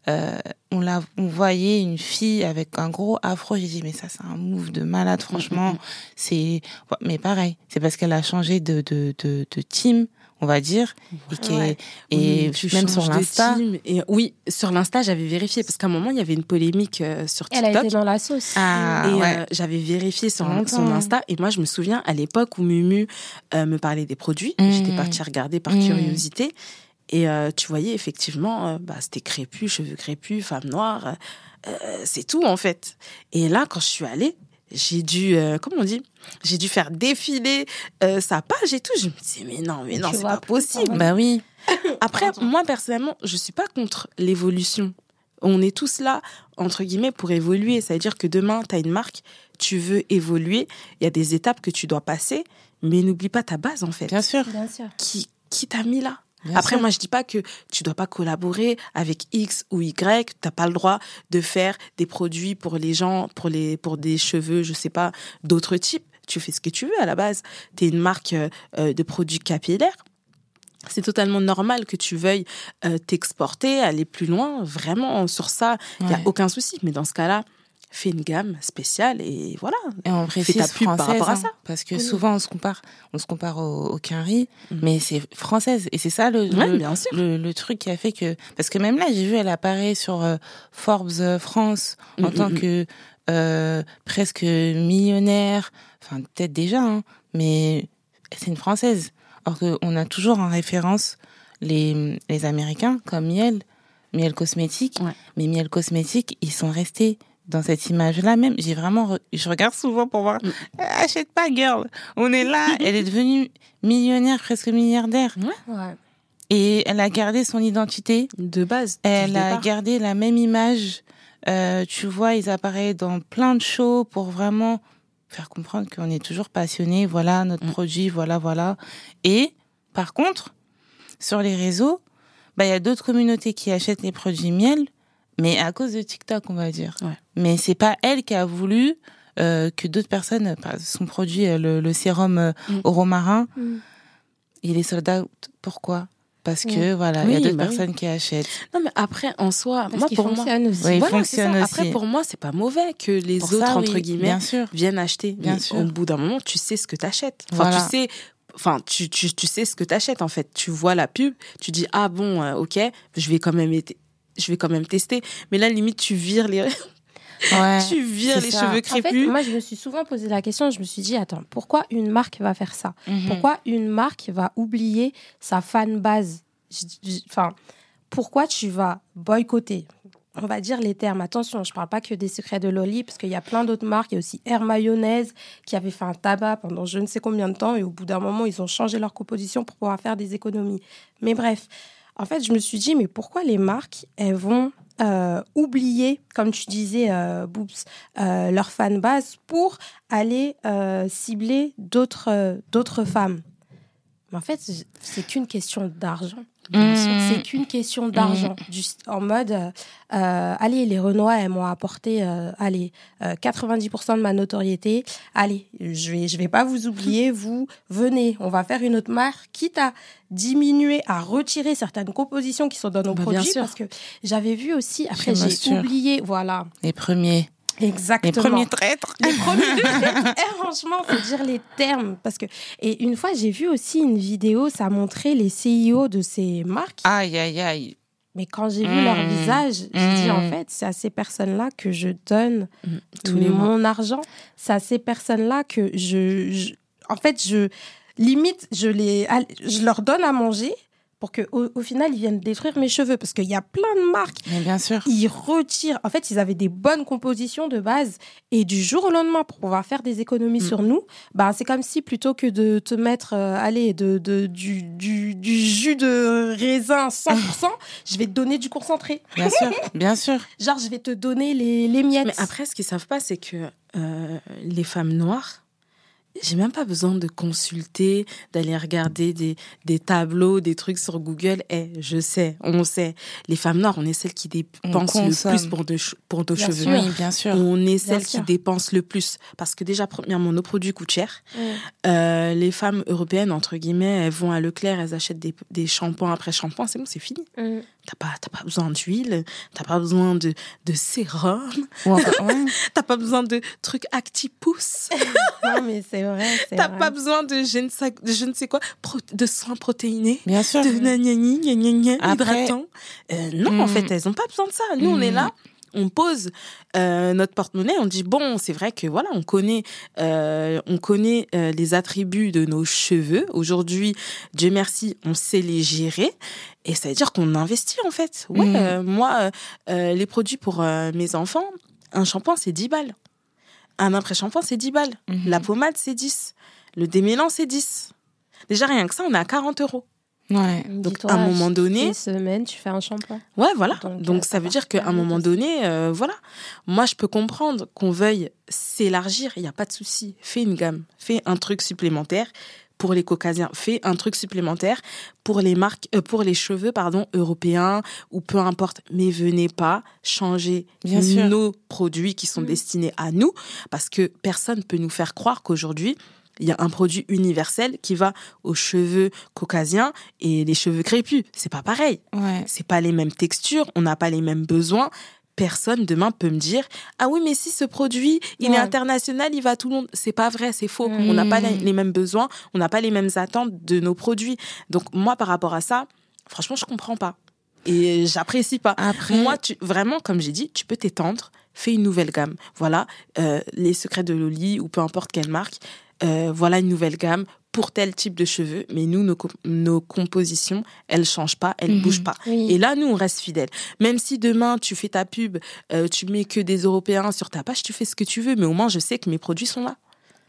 [SPEAKER 2] euh, on la on voyait une fille avec un gros afro. J'ai dit mais ça c'est un move de malade franchement.
[SPEAKER 3] Mm, mm,
[SPEAKER 2] C'est mais pareil, c'est parce qu'elle a changé de de de, de team. On va dire, et, qui est-
[SPEAKER 3] Ouais.
[SPEAKER 2] et
[SPEAKER 3] Oui, tu
[SPEAKER 2] même sur l'Insta.
[SPEAKER 3] Et oui, sur l'Insta, j'avais vérifié parce qu'à un moment, il y avait une polémique euh, sur
[SPEAKER 1] Elle a
[SPEAKER 3] TikTok.
[SPEAKER 1] été dans la sauce.
[SPEAKER 2] Ah,
[SPEAKER 3] Et
[SPEAKER 2] ouais.
[SPEAKER 3] euh, j'avais vérifié sur
[SPEAKER 2] Longtemps.
[SPEAKER 3] son Insta. Et moi, je me souviens à l'époque où Mumu euh, me parlait des produits.
[SPEAKER 2] Mm.
[SPEAKER 3] J'étais partie regarder par
[SPEAKER 2] Mm.
[SPEAKER 3] curiosité. Et euh, tu voyais effectivement, euh, bah, c'était crépus, cheveux crépus, femme noire. euh, c'est tout en fait. Et là, quand je suis allée, j'ai dû, euh, comment on dit? J'ai dû faire défiler euh, sa page et tout. Je me disais, mais non, mais non, c'est pas possible.
[SPEAKER 2] Bah oui. *coughs*
[SPEAKER 3] Après, moi personnellement, je suis pas contre l'évolution. On est tous là, entre guillemets, pour évoluer. Ça veut dire que demain, tu as une marque, tu veux évoluer, il y a des étapes que tu dois passer, mais n'oublie pas ta base, en fait.
[SPEAKER 2] Bien sûr.
[SPEAKER 1] Bien sûr.
[SPEAKER 3] Qui, qui t'a mis là?
[SPEAKER 2] Bien
[SPEAKER 3] Après,
[SPEAKER 2] sûr.
[SPEAKER 3] moi, je dis pas que tu dois pas collaborer avec X ou Y. T'as pas le droit de faire des produits pour les gens, pour les, pour des cheveux, je sais pas, d'autres types. Tu fais ce que tu veux à la base. T'es une marque euh, euh, de produits capillaires. C'est totalement normal que tu veuilles euh, t'exporter, aller plus loin. Vraiment, sur ça, il y a
[SPEAKER 2] Ouais.
[SPEAKER 3] aucun souci. Mais dans ce cas-là, fais une gamme spéciale et voilà.
[SPEAKER 2] Et on précise
[SPEAKER 3] ta pub par
[SPEAKER 2] française,
[SPEAKER 3] rapport à
[SPEAKER 2] hein,
[SPEAKER 3] ça.
[SPEAKER 2] parce que
[SPEAKER 1] Oui.
[SPEAKER 2] souvent on se compare, on se compare au, au Quinry,
[SPEAKER 3] Mhm.
[SPEAKER 2] mais c'est française et c'est ça le,
[SPEAKER 3] Ouais,
[SPEAKER 2] le,
[SPEAKER 3] bien sûr.
[SPEAKER 2] le, le truc qui a fait que parce que même là j'ai vu elle apparaît sur euh, Forbes euh, France en
[SPEAKER 3] Mm,
[SPEAKER 2] tant
[SPEAKER 3] mm, mm.
[SPEAKER 2] que euh, presque millionnaire, enfin peut-être déjà, hein, mais c'est une française. Or que on a toujours en référence les les Américains comme Miel, Miel cosmétique,
[SPEAKER 3] Ouais.
[SPEAKER 2] mais Miel cosmétique ils sont restés dans cette image-là même, j'ai vraiment, re- je regarde souvent pour voir,
[SPEAKER 3] Mm.
[SPEAKER 2] achète pas, girl. On est là, *laughs* elle est devenue millionnaire, presque milliardaire.
[SPEAKER 1] Ouais.
[SPEAKER 2] Et elle a gardé son identité.
[SPEAKER 3] De base.
[SPEAKER 2] Elle
[SPEAKER 3] le
[SPEAKER 2] a
[SPEAKER 3] départ.
[SPEAKER 2] gardé la même image. Euh, tu vois, ils apparaissent dans plein de shows pour vraiment faire comprendre qu'on est toujours passionné. Voilà notre
[SPEAKER 3] Mm.
[SPEAKER 2] produit, voilà, voilà. Et par contre, sur les réseaux, bah il y a d'autres communautés qui achètent les produits miel, mais à cause de TikTok, on va dire.
[SPEAKER 3] Ouais.
[SPEAKER 2] Mais c'est pas elle qui a voulu euh, que d'autres personnes, par- son produit, euh, le, le sérum euh,
[SPEAKER 3] Mm.
[SPEAKER 2] au romarin,
[SPEAKER 1] Mm.
[SPEAKER 2] il est sold out. Pourquoi? Parce que voilà, il y a d'autres
[SPEAKER 3] bah oui.
[SPEAKER 2] personnes qui achètent.
[SPEAKER 3] Non, mais après, en soi,
[SPEAKER 1] Parce
[SPEAKER 3] moi, pour moi,
[SPEAKER 1] aussi.
[SPEAKER 3] Voilà, Après, pour moi, c'est pas mauvais que les
[SPEAKER 2] Pour
[SPEAKER 3] autres,
[SPEAKER 2] ça,
[SPEAKER 3] entre
[SPEAKER 2] oui,
[SPEAKER 3] guillemets,
[SPEAKER 2] bien sûr.
[SPEAKER 3] viennent acheter.
[SPEAKER 2] Bien
[SPEAKER 3] Mais
[SPEAKER 2] sûr.
[SPEAKER 3] au bout d'un moment, tu sais ce que tu achètes. Enfin,
[SPEAKER 2] Voilà.
[SPEAKER 3] tu sais, enfin, tu, tu, tu sais ce que tu achètes, en fait. Tu vois la pub, tu dis, ah bon, euh, ok, je vais quand même je vais quand même tester. Mais là, limite, tu vires les,
[SPEAKER 2] Ouais. *laughs*
[SPEAKER 3] tu vires les
[SPEAKER 2] ça.
[SPEAKER 3] cheveux
[SPEAKER 1] En fait,
[SPEAKER 3] crépus.
[SPEAKER 1] moi, je me suis souvent posé la question. Je me suis dit, attends, pourquoi une marque va faire ça?
[SPEAKER 2] Mhm.
[SPEAKER 1] Pourquoi une marque va oublier sa fan base Enfin, pourquoi tu vas boycotter? On va dire les termes. Attention, je parle pas que des secrets de Loli, parce qu'il y a plein d'autres marques. Il y a aussi Air Mayonnaise qui avait fait un tabac pendant je ne sais combien de temps, et au bout d'un moment, ils ont changé leur composition pour pouvoir faire des économies. Mais bref, en fait, je me suis dit, mais pourquoi les marques, elles vont euh, oublier, comme tu disais, euh, Boobs, euh, leur fan base pour aller euh, cibler d'autres d'autres femmes? Mais en fait, c'est qu'une question d'argent.
[SPEAKER 2] Bien
[SPEAKER 1] sûr,
[SPEAKER 2] Mhm.
[SPEAKER 1] C'est qu'une question d'argent. Juste En mode, euh, allez, les Renois, elles m'ont apporté, euh, allez, euh, 90% de ma notoriété. Allez, je vais, je vais pas vous oublier. *laughs* Vous venez, on va faire une autre marque, quitte à diminuer, à retirer certaines compositions qui sont dans nos
[SPEAKER 3] Bah, bien
[SPEAKER 1] produits,
[SPEAKER 3] sûr.
[SPEAKER 1] parce que j'avais vu aussi. Après, j'ai oublié, voilà,
[SPEAKER 2] Les premiers. Les
[SPEAKER 1] exactement.
[SPEAKER 2] premiers traîtres.
[SPEAKER 1] Les premiers *laughs* Eh, franchement, faut dire les termes parce que et une fois j'ai vu aussi une vidéo, ça montrait les CIO de ces marques,
[SPEAKER 2] Aïe, aïe, aïe.
[SPEAKER 1] mais quand j'ai vu leur visage, j'ai dit
[SPEAKER 2] Mm.
[SPEAKER 1] en fait, c'est à ces personnes-là que je donne
[SPEAKER 3] les mois.
[SPEAKER 1] mon argent, c'est à ces personnes-là que je, je- en fait, je limite je les je leur donne à manger pour que au, au final ils viennent détruire mes cheveux parce qu'il y a plein de marques
[SPEAKER 2] Mais bien sûr.
[SPEAKER 1] ils retirent. En fait, ils avaient des bonnes compositions de base et du jour au lendemain pour pouvoir faire des économies
[SPEAKER 3] Mm.
[SPEAKER 1] sur nous, bah c'est comme si plutôt que de te mettre, euh, allez, de, de- du, du, du jus de raisin 100%, *laughs* je vais te donner du concentré.
[SPEAKER 2] Bien sûr. *laughs* Bien sûr.
[SPEAKER 1] Genre, je vais te donner les, les miettes.
[SPEAKER 3] Mais après, ce qu'ils savent pas, c'est que euh, les femmes noires, j'ai même pas besoin de consulter, d'aller regarder des, des tableaux, des trucs sur Google. Eh, je sais, on sait. Les femmes noires, on est celles qui dépensent le plus pour, de, pour nos
[SPEAKER 1] Bien
[SPEAKER 3] cheveux.
[SPEAKER 1] sûr.
[SPEAKER 2] Oui, bien sûr.
[SPEAKER 3] On est
[SPEAKER 1] Bien
[SPEAKER 3] celles qui dépensent le plus. Parce que déjà, premièrement, nos produits coûtent cher.
[SPEAKER 1] Mm.
[SPEAKER 3] Euh, les femmes européennes, entre guillemets, elles vont à Leclerc, elles achètent des, des shampoings après shampoing. C'est bon, c'est fini.
[SPEAKER 1] Mm.
[SPEAKER 3] T'as pas, t'as pas besoin d'huile, t'as pas besoin de, de sérum,
[SPEAKER 2] ouais. *laughs*
[SPEAKER 3] t'as pas besoin de trucs acti-pouces. *laughs*
[SPEAKER 1] Non, mais c'est vrai.
[SPEAKER 3] T'as pas besoin de je ne sais, de je ne sais quoi, pro- de soins protéinés,
[SPEAKER 2] Bien sûr.
[SPEAKER 3] de gna,
[SPEAKER 2] Après-
[SPEAKER 3] hydratants. Euh, non, en
[SPEAKER 2] Mm.
[SPEAKER 3] fait, elles ont pas besoin de ça. Nous, on est
[SPEAKER 2] Mm.
[SPEAKER 3] là. On pose euh, notre porte-monnaie, on dit bon, c'est vrai que voilà, on connaît, euh, on connaît euh, les attributs de nos cheveux. Aujourd'hui, Dieu merci, on sait les gérer, et ça veut dire qu'on investit en fait. Ouais,
[SPEAKER 2] Mm.
[SPEAKER 3] euh, moi, les produits pour mes enfants, un shampoing c'est 10 balles, un après-shampoing c'est 10 balles,
[SPEAKER 2] Mhm.
[SPEAKER 3] la pommade c'est 10, le démêlant c'est 10. Déjà rien que ça, on est à 40 euros.
[SPEAKER 2] Ouais.
[SPEAKER 3] Donc, à un moment donné-
[SPEAKER 1] les semaines, tu fais un shampoing.
[SPEAKER 3] Ouais, voilà.
[SPEAKER 1] Donc,
[SPEAKER 3] Donc,
[SPEAKER 1] euh,
[SPEAKER 3] ça
[SPEAKER 1] ça
[SPEAKER 3] veut dire qu'à un moment donné, euh, voilà. Moi, je peux comprendre qu'on veuille s'élargir, il n'y a pas de souci. Fais une gamme, fais un truc supplémentaire pour les caucasiens, fais un truc supplémentaire pour les marques, euh, pour les cheveux, pardon, européens ou peu importe. Mais venez pas changer
[SPEAKER 2] Bien sûr.
[SPEAKER 3] nos produits qui sont
[SPEAKER 1] Mm.
[SPEAKER 3] destinés à nous parce que personne peut nous faire croire qu'aujourd'hui, il y a un produit universel qui va aux cheveux caucasiens et les cheveux crépus. C'est pas pareil
[SPEAKER 2] Ouais.
[SPEAKER 3] c'est pas les mêmes textures, on n'a pas les mêmes besoins. Personne demain peut me dire ah oui mais si ce produit il
[SPEAKER 1] Ouais.
[SPEAKER 3] est international il va à tout le monde c'est pas vrai c'est faux on n'a pas les les mêmes besoins on n'a pas les mêmes attentes de nos produits donc moi par rapport à ça franchement je comprends pas et j'apprécie pas
[SPEAKER 2] Après,
[SPEAKER 3] moi tu vraiment comme j'ai dit tu peux t'étendre fais une nouvelle gamme voilà euh, les secrets de Loli ou peu importe quelle marque euh, voilà une nouvelle gamme pour tel type de cheveux mais nous nos, co- nos compositions elles changent pas elles
[SPEAKER 2] Mhm.
[SPEAKER 3] bougent pas
[SPEAKER 1] Oui.
[SPEAKER 3] et là, nous, on reste fidèles. Même si demain, tu fais ta pub, euh, tu mets que des Européens sur ta page, tu fais ce que tu veux, mais au moins, je sais que mes produits sont là.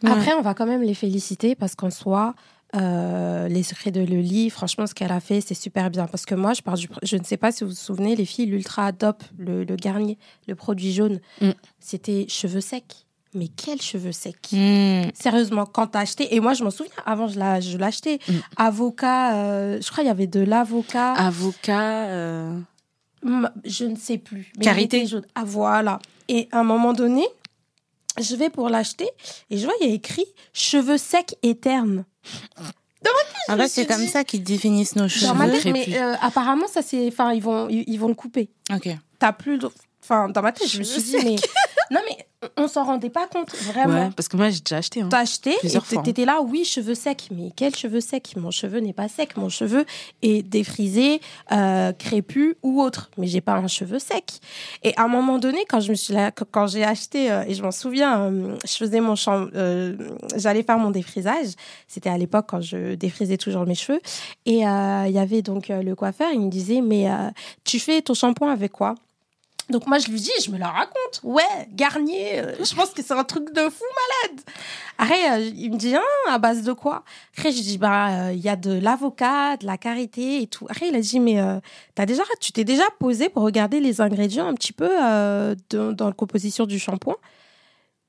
[SPEAKER 2] ouais.
[SPEAKER 1] Après, on va quand même les féliciter parce qu'en soi, euh, les secrets de Loli, franchement, ce qu'elle a fait, c'est super bien. Parce que moi, je pars du, je ne sais pas si vous vous souvenez, les filles, l'Ultra Top, le, le Garnier, le produit jaune,
[SPEAKER 3] Mm.
[SPEAKER 1] c'était cheveux secs. Mais quels cheveux secs
[SPEAKER 2] Hmm.
[SPEAKER 1] Sérieusement, quand t'as acheté, et moi je m'en souviens, avant je l'a- je l'achetais,
[SPEAKER 3] Mm.
[SPEAKER 1] avocat, euh, je crois il y avait de l'avocat,
[SPEAKER 3] Avocat. euh,
[SPEAKER 1] je ne sais plus. Mais
[SPEAKER 3] Carité.
[SPEAKER 1] jaune. Ah voilà. Et à un moment donné, je vais pour l'acheter et je vois il y a écrit cheveux secs et ternes.
[SPEAKER 2] En
[SPEAKER 1] me
[SPEAKER 2] fait,
[SPEAKER 1] suis
[SPEAKER 2] c'est comme
[SPEAKER 1] dit-
[SPEAKER 2] ça qu'ils définissent nos
[SPEAKER 1] Dans ma
[SPEAKER 2] cheveux.
[SPEAKER 1] tête, mais euh, apparemment ça c'est, enfin ils vont ils, ils vont le couper.
[SPEAKER 2] Ok.
[SPEAKER 1] T'as plus, enfin dans ma tête je me suis dit mais non mais on s'en rendait pas compte vraiment.
[SPEAKER 3] Ouais, parce que moi, j'ai déjà acheté. hein.
[SPEAKER 1] T'as acheté et
[SPEAKER 3] Plusieurs fois,
[SPEAKER 1] t'étais là, oui, cheveux secs. Mais quel cheveux secs? Mon cheveu n'est pas sec. Mon cheveu est défrisé, euh, crépus ou autre. Mais j'ai pas un cheveu sec. Et à un moment donné, quand je me suis là, quand j'ai acheté, euh, et je m'en souviens, euh, je faisais mon champ, euh, j'allais faire mon défrisage. C'était à l'époque quand je défrisais toujours mes cheveux. Et il y avait donc le coiffeur, il me disait, mais tu fais ton shampoing avec quoi? Donc moi je lui dis, je me la raconte. Ouais, Garnier, euh, je pense que c'est un truc de fou malade. Après, euh, il me dit, ah, à base de quoi? Après, je dis, bah, euh, il y a de l'avocat, de la karité et tout. Après, il a dit, mais t'as déjà, tu t'es déjà posé pour regarder les ingrédients un petit peu dans la composition du shampoing?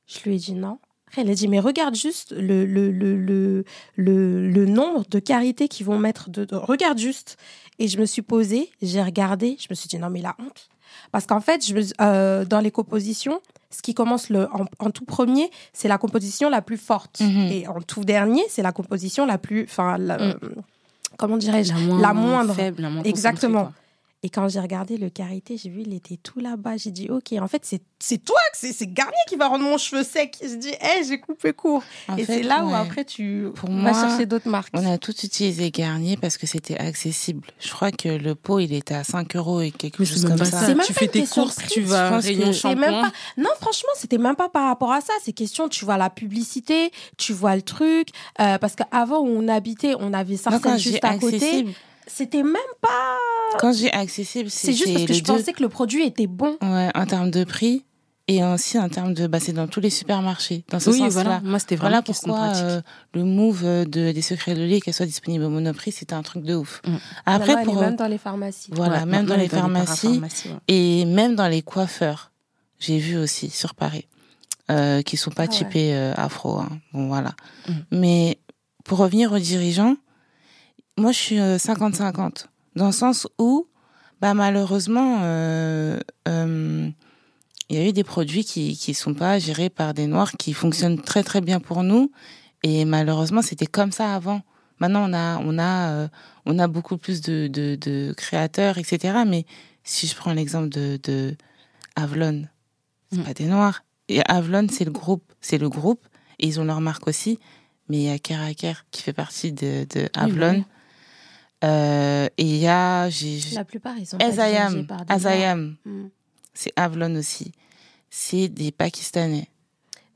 [SPEAKER 1] Je lui ai dit non. Après, il a dit, mais regarde juste le, le, le, le, le, nombre de karités qu'ils vont mettre dedans. Regarde juste. Et je me suis posée, j'ai regardé, je me suis dit, non, mais la honte. Parce qu'en fait, je euh, dans les compositions, ce qui commence le, en, en tout premier, c'est la composition la plus forte.
[SPEAKER 2] Mhm.
[SPEAKER 1] Et en tout dernier, c'est la composition la plus. Enfin,
[SPEAKER 3] Mm.
[SPEAKER 1] comment dirais-je
[SPEAKER 3] La, moins
[SPEAKER 1] La moindre.
[SPEAKER 3] faible, la moins
[SPEAKER 1] Exactement. Et quand j'ai regardé le karité, j'ai vu, il était tout là-bas. J'ai dit, OK, en fait, c'est c'est toi, c'est Garnier qui va rendre mon cheveu sec. J'ai dit, hé, j'ai coupé court.
[SPEAKER 2] En
[SPEAKER 1] Et c'est là où après, tu
[SPEAKER 2] Pour
[SPEAKER 1] vas
[SPEAKER 2] moi,
[SPEAKER 1] chercher d'autres marques.
[SPEAKER 2] On a tout utilisé Garnier parce que c'était accessible. Je crois que le pot, il était à 5 euros et quelque
[SPEAKER 3] Mais
[SPEAKER 2] chose comme ça.
[SPEAKER 3] ça.
[SPEAKER 1] Même
[SPEAKER 3] tu fais tes courses, tu
[SPEAKER 2] Je
[SPEAKER 3] vas rayon shampoing.
[SPEAKER 1] pas... Non, franchement, c'était même pas par rapport à ça. C'est question, tu vois la publicité, tu vois le truc. Euh, parce qu'avant, où on habitait, on avait
[SPEAKER 2] j'ai
[SPEAKER 1] juste à côté. C'était même pas.
[SPEAKER 2] quand j'ai accessible,
[SPEAKER 1] C'est juste parce que je
[SPEAKER 2] deux.
[SPEAKER 1] pensais que le produit était bon.
[SPEAKER 2] Ouais, en termes de prix et aussi en termes de, bah, c'est dans tous les supermarchés. Dans ce
[SPEAKER 3] Oui,
[SPEAKER 2] sens-là.
[SPEAKER 3] voilà. Moi, c'était vraiment
[SPEAKER 2] Voilà pourquoi euh, le move euh, de, des secrets de lait, qu'elle soit disponible au Monoprix, c'était un truc de ouf.
[SPEAKER 3] Mm.
[SPEAKER 2] Après, pour,
[SPEAKER 1] est même dans les pharmacies.
[SPEAKER 2] voilà,
[SPEAKER 3] Ouais,
[SPEAKER 2] même dans les pharmacies
[SPEAKER 3] ouais.
[SPEAKER 2] et même dans les coiffeurs, j'ai vu aussi sur Paris, euh, qui sont pas
[SPEAKER 1] Ah ouais.
[SPEAKER 2] typés euh, afro. hein. Bon, voilà.
[SPEAKER 3] Mm.
[SPEAKER 2] Mais pour revenir aux dirigeants, moi, je suis euh, 50-50. Dans le sens où, bah, malheureusement, euh, euh, il y a eu des produits qui qui sont pas gérés par des noirs qui fonctionnent très très bien pour nous et malheureusement c'était comme ça avant maintenant on a on a euh, on a beaucoup plus de de, de créateurs etc mais si je prends l'exemple de de Avlon c'est
[SPEAKER 3] Mm.
[SPEAKER 2] pas des noirs et Avlon c'est le groupe c'est le groupe et ils ont leur marque aussi mais il y a Keraker qui fait partie de, de
[SPEAKER 3] Oui,
[SPEAKER 2] Avlon.
[SPEAKER 3] oui.
[SPEAKER 2] Euh, et il y a j'ai
[SPEAKER 1] La plupart, ils sont des noirs.
[SPEAKER 2] Azayam,
[SPEAKER 1] Mm.
[SPEAKER 2] c'est Avlon aussi. C'est des Pakistanais.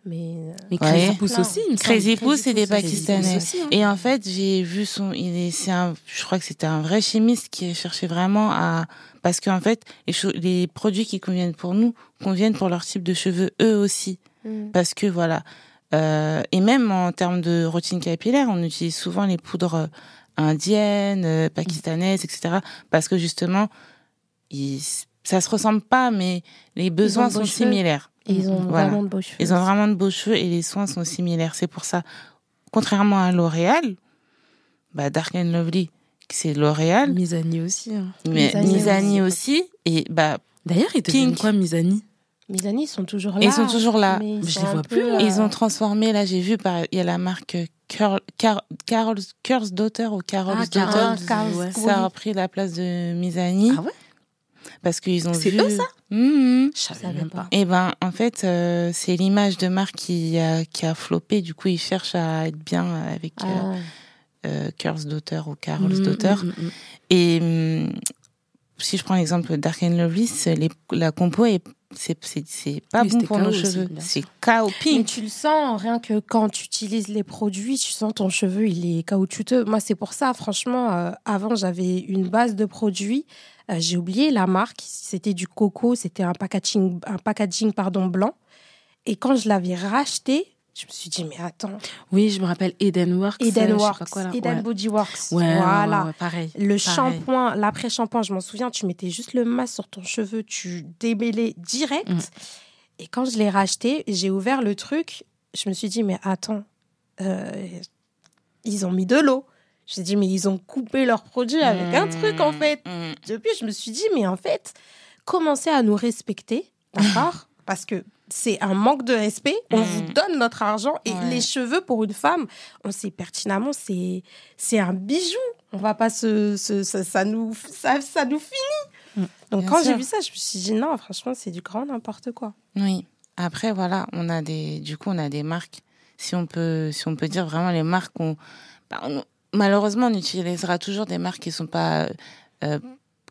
[SPEAKER 1] Mais euh,
[SPEAKER 3] Mais
[SPEAKER 2] Ouais.
[SPEAKER 3] Crazy Pouce aussi.
[SPEAKER 2] Crazy
[SPEAKER 1] Crazy
[SPEAKER 2] Pouce, c'est des
[SPEAKER 1] Crazy
[SPEAKER 2] Pakistanais.
[SPEAKER 3] Pouce aussi, hein.
[SPEAKER 2] Et en fait, j'ai vu son, il est, c'est un, je crois que c'était un vrai chimiste qui cherchait vraiment à, parce qu'en fait, les, produits qui conviennent pour nous conviennent pour leur type de cheveux eux aussi.
[SPEAKER 1] mm.
[SPEAKER 2] Parce que voilà. Euh, et même en termes de routine capillaire, on utilise souvent les poudres euh, indiennes, euh, pakistanaises, etc. Parce que justement, ils, ça se ressemble pas, mais les besoins
[SPEAKER 1] beaux
[SPEAKER 2] sont
[SPEAKER 1] cheveux.
[SPEAKER 2] similaires.
[SPEAKER 1] Et ils ont
[SPEAKER 2] Voilà.
[SPEAKER 1] vraiment de beaux cheveux.
[SPEAKER 2] Ils ont vraiment de beaux cheveux et les soins sont similaires. C'est pour ça, contrairement à L'Oréal, bah Dark and Lovely, c'est L'Oréal,
[SPEAKER 3] Misani aussi. hein.
[SPEAKER 2] mais
[SPEAKER 1] Mizani
[SPEAKER 2] Mizani
[SPEAKER 1] aussi.
[SPEAKER 2] aussi, et bah
[SPEAKER 3] D'ailleurs, ils deviennent
[SPEAKER 2] Pink.
[SPEAKER 3] quoi, Misani?
[SPEAKER 1] Mes amis, ils sont toujours là.
[SPEAKER 2] Ils sont toujours là.
[SPEAKER 1] mais ils
[SPEAKER 3] Je les vois plus, là.
[SPEAKER 1] euh,
[SPEAKER 2] ils ont transformé. Là, j'ai vu, par, il y a la marque Curl, Car, Carol's, Curl's Daughter ou Carol's
[SPEAKER 3] Ah,
[SPEAKER 2] Daughter.
[SPEAKER 3] Ouais.
[SPEAKER 2] Ça a repris la place de Mizani
[SPEAKER 3] Ah ouais?
[SPEAKER 2] Parce qu'ils ont
[SPEAKER 3] C'est
[SPEAKER 2] vu.
[SPEAKER 3] eux, ça?
[SPEAKER 2] Mhm.
[SPEAKER 3] Je savais
[SPEAKER 1] savais
[SPEAKER 3] même
[SPEAKER 1] pas.
[SPEAKER 3] pas.
[SPEAKER 2] Et ben, en fait, euh, c'est l'image de marque qui a, qui a floppé. Du coup, ils cherchent à être bien avec euh,
[SPEAKER 1] ah,
[SPEAKER 2] euh, Curl's Daughter ou Carol's
[SPEAKER 3] Mm,
[SPEAKER 2] Daughter.
[SPEAKER 3] mm, mm, mm.
[SPEAKER 2] Et hum, si je prends l'exemple Dark and Lovely, c'est les- la compo est c'est c'est c'est pas
[SPEAKER 3] Oui,
[SPEAKER 2] bon pour nos cheveux. C'est. KO
[SPEAKER 1] Mais tu le sens, rien que quand tu utilises les produits, tu sens ton cheveu, il est caoutchouteux. Moi, c'est pour ça, franchement, euh, avant, j'avais une base de produits. Euh, J'ai oublié la marque. C'était du coco, c'était un packaging, un packaging pardon, blanc. Et quand je l'avais racheté, je me suis dit, mais attends,
[SPEAKER 3] Oui, je me rappelle Eden Works. euh, je sais
[SPEAKER 1] Eden
[SPEAKER 3] là.
[SPEAKER 1] Eden
[SPEAKER 3] Ouais.
[SPEAKER 1] Body Works.
[SPEAKER 3] Ouais, ouais,
[SPEAKER 1] voilà.
[SPEAKER 3] ouais, pareil.
[SPEAKER 1] Le shampoing, l'après-shampoing, je m'en souviens, tu mettais juste le masque sur ton cheveu, tu démêlais direct.
[SPEAKER 3] Mm.
[SPEAKER 1] Et quand je l'ai racheté, j'ai ouvert le truc, je me suis dit, mais attends, euh, ils ont mis de l'eau. J'ai dit, mais ils ont coupé leur produit avec un truc, en fait.
[SPEAKER 2] Mmh.
[SPEAKER 1] Depuis, je me suis dit, mais en fait, commencez à nous respecter, d'accord? *laughs* Parce que c'est un manque de respect. On
[SPEAKER 2] Mm.
[SPEAKER 1] vous donne notre argent et
[SPEAKER 2] Ouais.
[SPEAKER 1] les cheveux pour une femme, on sait pertinemment, c'est c'est un bijou. On va pas se, se- ça, ça nous ça, ça nous finit.
[SPEAKER 3] Mm.
[SPEAKER 1] Donc
[SPEAKER 2] Bien
[SPEAKER 1] quand j'ai vu ça, je me suis dit non, franchement, c'est du grand n'importe quoi.
[SPEAKER 2] Oui. Après voilà, on a des du coup on a des marques. Si on peut si on peut dire vraiment les marques on, bah, on- malheureusement on utilisera toujours des marques qui sont pas euh,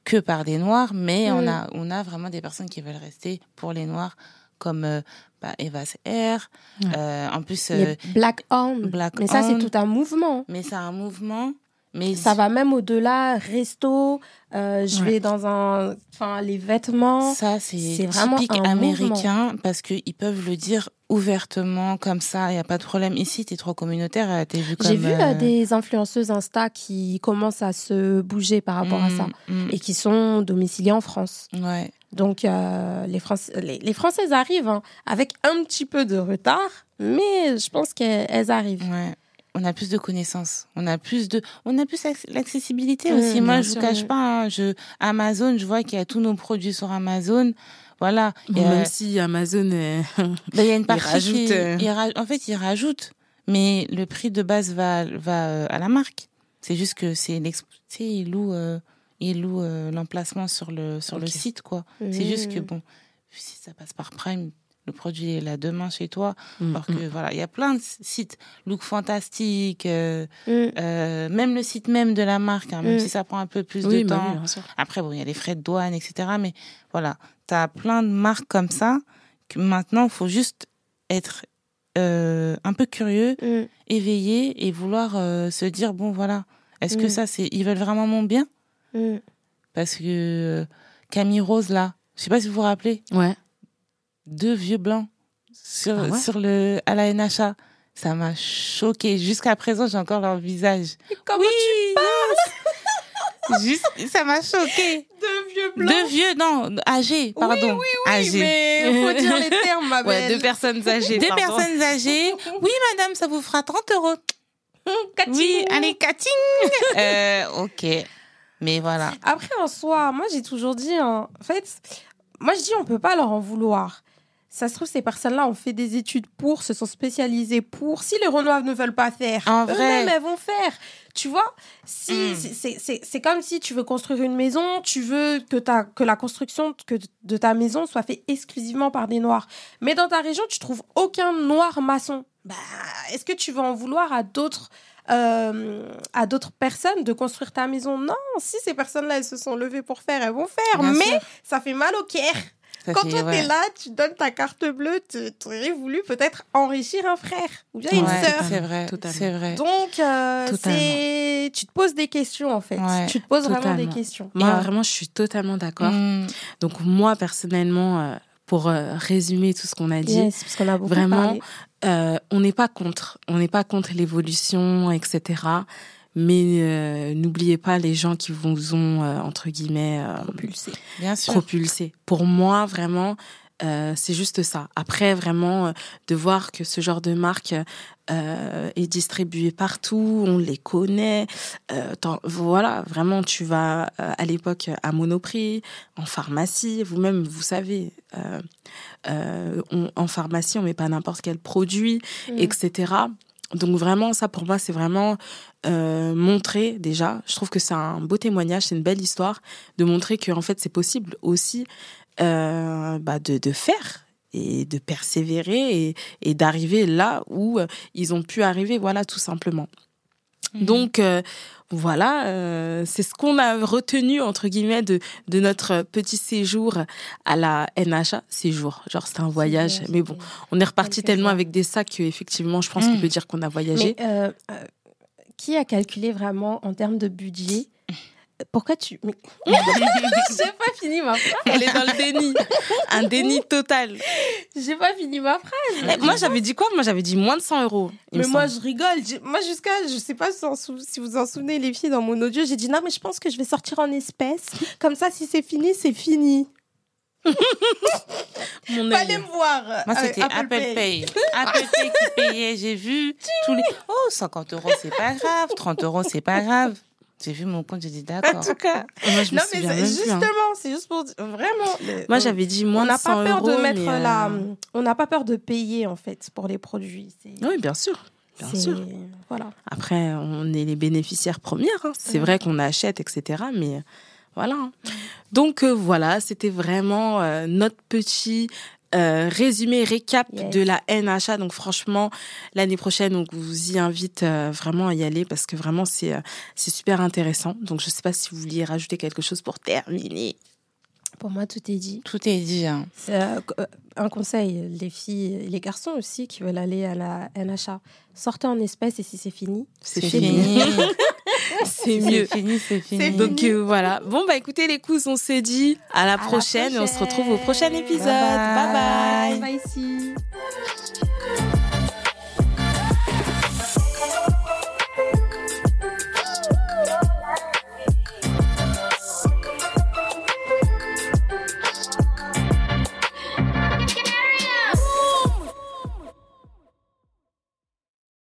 [SPEAKER 2] que par des noirs, mais on
[SPEAKER 1] Mm.
[SPEAKER 2] a on a vraiment des personnes qui veulent rester pour les noirs comme euh, bah, Eva's Air.
[SPEAKER 3] Ouais.
[SPEAKER 2] Euh, en plus euh,
[SPEAKER 1] Black On.
[SPEAKER 2] Black
[SPEAKER 1] Mais ça, c'est tout un mouvement.
[SPEAKER 2] mais c'est un mouvement. Mais
[SPEAKER 1] Ça va même au-delà, resto, je
[SPEAKER 3] Ouais.
[SPEAKER 1] vais dans un... Enfin, les vêtements.
[SPEAKER 2] Ça, c'est
[SPEAKER 1] vraiment
[SPEAKER 2] typique
[SPEAKER 1] un
[SPEAKER 2] américain parce qu'ils peuvent le dire ouvertement, comme ça, il n'y a pas de problème. Ici, t'es trop communautaire, t'es vu comme...
[SPEAKER 1] J'ai vu euh, des influenceuses Insta qui commencent à se bouger par rapport à ça
[SPEAKER 2] mm, mm,
[SPEAKER 1] et qui sont domiciliées en France.
[SPEAKER 2] ouais.
[SPEAKER 1] Donc euh, les, Français, les, les Françaises arrivent hein, avec un petit peu de retard, mais je pense qu'elles elles arrivent.
[SPEAKER 2] Ouais. On a plus de connaissances, on a plus de, on a plus acc- l'accessibilité
[SPEAKER 1] Mm,
[SPEAKER 2] aussi. Moi, je vous cache
[SPEAKER 1] oui.
[SPEAKER 2] pas, hein, je Amazon, je vois qu'il y a tous nos produits sur Amazon. Voilà.
[SPEAKER 3] Bon,
[SPEAKER 2] Et, euh,
[SPEAKER 3] même si Amazon est... *laughs*
[SPEAKER 2] ben, il y a une partie
[SPEAKER 3] rajoute,
[SPEAKER 2] qui-
[SPEAKER 3] euh,
[SPEAKER 2] il ra- en fait, ils rajoutent, mais le prix de base va va euh, à la marque. C'est juste que c'est l'exp- tu sais, ils louent, ils louent euh, l'emplacement sur le sur le site quoi. C'est juste que bon, si ça passe par Prime, le produit est là demain chez toi.
[SPEAKER 3] Mm,
[SPEAKER 2] Alors que voilà, il y a plein de sites, Look Fantastique, euh,
[SPEAKER 1] Mm.
[SPEAKER 2] euh, même le site même de la marque, hein, même
[SPEAKER 1] Mm.
[SPEAKER 2] si ça prend un peu plus
[SPEAKER 3] Oui,
[SPEAKER 2] de
[SPEAKER 3] bah
[SPEAKER 2] temps.
[SPEAKER 3] oui.
[SPEAKER 2] Après, bon, il y a les frais de douane, etc. Mais voilà, tu as plein de marques comme ça que maintenant, il faut juste être un peu curieux,
[SPEAKER 1] Mm.
[SPEAKER 2] éveillé et vouloir se dire, bon, voilà, est-ce que
[SPEAKER 1] Mm.
[SPEAKER 2] ça, c'est ils veulent vraiment mon bien
[SPEAKER 1] Mm.
[SPEAKER 2] Parce que euh, Camille Rose, là, je sais pas si vous vous rappelez,
[SPEAKER 3] Ouais.
[SPEAKER 2] deux vieux blancs sur,
[SPEAKER 3] Ah ouais?
[SPEAKER 2] sur le, à la NHA. Ça m'a choqué. Jusqu'à présent, j'ai encore leur visage.
[SPEAKER 1] Comment
[SPEAKER 2] tu parles *laughs* Juste, ça m'a choqué.
[SPEAKER 1] Deux vieux
[SPEAKER 2] Deux vieux, non, âgés, pardon.
[SPEAKER 1] Oui,
[SPEAKER 2] âgés.
[SPEAKER 1] mais faut dire les termes, ma *laughs*
[SPEAKER 3] Ouais,
[SPEAKER 1] belle.
[SPEAKER 3] deux personnes âgées.
[SPEAKER 2] Deux
[SPEAKER 3] pardon.
[SPEAKER 2] personnes âgées. *laughs* Oui, madame, ça vous fera 30 euros.
[SPEAKER 1] Cathy.
[SPEAKER 2] Oui, allez, Kating. euh, ok. Mais voilà.
[SPEAKER 1] Après, en soi, moi, j'ai toujours dit, hein, en fait, moi, je dis, on peut pas leur en vouloir. Ça se trouve, ces personnes-là ont fait des études pour, se sont spécialisées pour. Si les Renoirs ne veulent pas faire, eux-mêmes, elles vont faire. Tu vois si,
[SPEAKER 2] Mm.
[SPEAKER 1] c'est- comme si tu veux construire une maison, tu veux que, ta, que la construction que de ta maison soit faite exclusivement par des Noirs. Mais dans ta région, tu trouves aucun Noir maçon. bah, est-ce que tu vas en vouloir à d'autres euh, à d'autres personnes de construire ta maison Non, si ces personnes-là, elles se sont levées pour faire, elles vont faire.
[SPEAKER 2] Bien
[SPEAKER 1] mais
[SPEAKER 2] sûr.
[SPEAKER 1] ça fait mal au cœur. *laughs*
[SPEAKER 2] Ça
[SPEAKER 1] Quand toi,
[SPEAKER 2] ouais.
[SPEAKER 1] t'es là, tu donnes ta carte bleue, tu aurais voulu peut-être enrichir un frère ou bien une
[SPEAKER 2] Ouais,
[SPEAKER 1] sœur.
[SPEAKER 2] c'est vrai, c'est vrai.
[SPEAKER 1] Donc, euh, c'est... tu te poses des questions, en fait.
[SPEAKER 2] Ouais,
[SPEAKER 1] tu te poses vraiment des questions.
[SPEAKER 3] Moi,
[SPEAKER 1] Et,
[SPEAKER 3] vraiment, je suis totalement d'accord.
[SPEAKER 2] Mm.
[SPEAKER 3] Donc, moi, personnellement, euh, pour euh, résumer tout ce qu'on a dit,
[SPEAKER 1] yes, parce qu'on a beaucoup
[SPEAKER 3] Vraiment,
[SPEAKER 1] parlé.
[SPEAKER 3] Euh, on n'est pas contre. On n'est pas contre l'évolution, etc. Mais euh, n'oubliez pas les gens qui vous ont, euh, entre guillemets, euh,
[SPEAKER 1] Propulsé.
[SPEAKER 2] Bien sûr.
[SPEAKER 3] propulsé. Pour moi, vraiment, euh, c'est juste ça. Après, vraiment, euh, de voir que ce genre de marque euh, est distribué partout, on les connaît. Voilà, vraiment, tu vas à l'époque à Monoprix, en pharmacie, vous-même, vous savez, on- en pharmacie, on met pas n'importe quel produit,
[SPEAKER 1] Mm.
[SPEAKER 3] etc. Donc vraiment, ça pour moi, c'est vraiment euh, montrer déjà. Je trouve que c'est un beau témoignage, c'est une belle histoire de montrer que en fait c'est possible aussi euh, bah, de, de faire et de persévérer et, et d'arriver là où euh, ils ont pu arriver, voilà tout simplement.
[SPEAKER 2] Mhm.
[SPEAKER 3] Donc euh, voilà, euh, c'est ce qu'on a retenu entre guillemets de de notre petit séjour à la NHA. Séjour, genre c'était un voyage, mais bon, on est reparti tellement avec des sacs que effectivement, je pense qu'on
[SPEAKER 2] Mm.
[SPEAKER 3] peut dire qu'on a voyagé.
[SPEAKER 1] Mais qui a calculé vraiment en termes de budget Pourquoi tu. Mais... *laughs* *laughs* J'ai pas fini ma phrase.
[SPEAKER 3] Elle est dans le déni, un déni total.
[SPEAKER 1] J'ai pas fini ma phrase.
[SPEAKER 3] Eh, moi j'avais dit quoi? Moi j'avais dit moins de 100 euros.
[SPEAKER 1] Mais moi,
[SPEAKER 3] semble.
[SPEAKER 1] je rigole. Moi, jusqu'à, je sais pas si vous en souvenez, les filles, dans mon audio, j'ai dit non, mais je pense que je vais sortir en espèces. Comme ça, si c'est fini, c'est fini. *laughs*
[SPEAKER 3] mon
[SPEAKER 1] Fallait me voir.
[SPEAKER 2] Moi,
[SPEAKER 1] euh,
[SPEAKER 2] c'était Apple, Pay. Apple Pay qui payait. J'ai vu tous les. Oh, 50 euros, c'est pas grave. 30 euros, c'est pas grave. J'ai vu mon compte, j'ai dit
[SPEAKER 1] En
[SPEAKER 2] d'accord.
[SPEAKER 1] tout cas.
[SPEAKER 3] Moi je me
[SPEAKER 1] Non, mais
[SPEAKER 3] même plus, hein.
[SPEAKER 1] justement, c'est juste pour dire, vraiment.
[SPEAKER 3] Moi
[SPEAKER 1] on-
[SPEAKER 3] j'avais dit
[SPEAKER 1] On
[SPEAKER 3] moins de
[SPEAKER 1] n'a
[SPEAKER 3] 100
[SPEAKER 1] pas peur
[SPEAKER 3] euros.
[SPEAKER 1] de mettre
[SPEAKER 3] mais, euh,
[SPEAKER 1] la. On n'a pas peur de payer, en fait, pour les produits.
[SPEAKER 3] Oui, bien sûr. Bien sûr.
[SPEAKER 1] Voilà.
[SPEAKER 3] Après, on est les bénéficiaires premières. hein. C'est
[SPEAKER 1] Ouais.
[SPEAKER 3] vrai qu'on achète, etc. Mais voilà. hein. Donc euh, voilà, c'était vraiment euh, notre petit euh, résumé, récap
[SPEAKER 1] Yes.
[SPEAKER 3] de la NHA. Donc franchement, l'année prochaine, on vous y invite euh, vraiment à y aller parce que vraiment, c'est euh, c'est super intéressant. Donc je ne sais pas si vous vouliez rajouter quelque chose pour terminer.
[SPEAKER 1] Pour moi, tout est dit.
[SPEAKER 2] Tout est dit. Hein.
[SPEAKER 1] Un conseil, les filles et les garçons aussi qui veulent aller à la NHA, sortez en espèces et si c'est fini,
[SPEAKER 3] C'est
[SPEAKER 2] C'est
[SPEAKER 3] fini.
[SPEAKER 2] fini. *laughs* *laughs*
[SPEAKER 3] c'est mieux.
[SPEAKER 2] C'est fini, c'est fini.
[SPEAKER 3] Donc euh, voilà. Bon bah écoutez les cousins, on s'est dit à la
[SPEAKER 1] À la
[SPEAKER 3] prochaine et on se retrouve au prochain
[SPEAKER 1] prochaine.
[SPEAKER 3] épisode.
[SPEAKER 2] Bye
[SPEAKER 3] bye. bye.
[SPEAKER 1] Bye ici.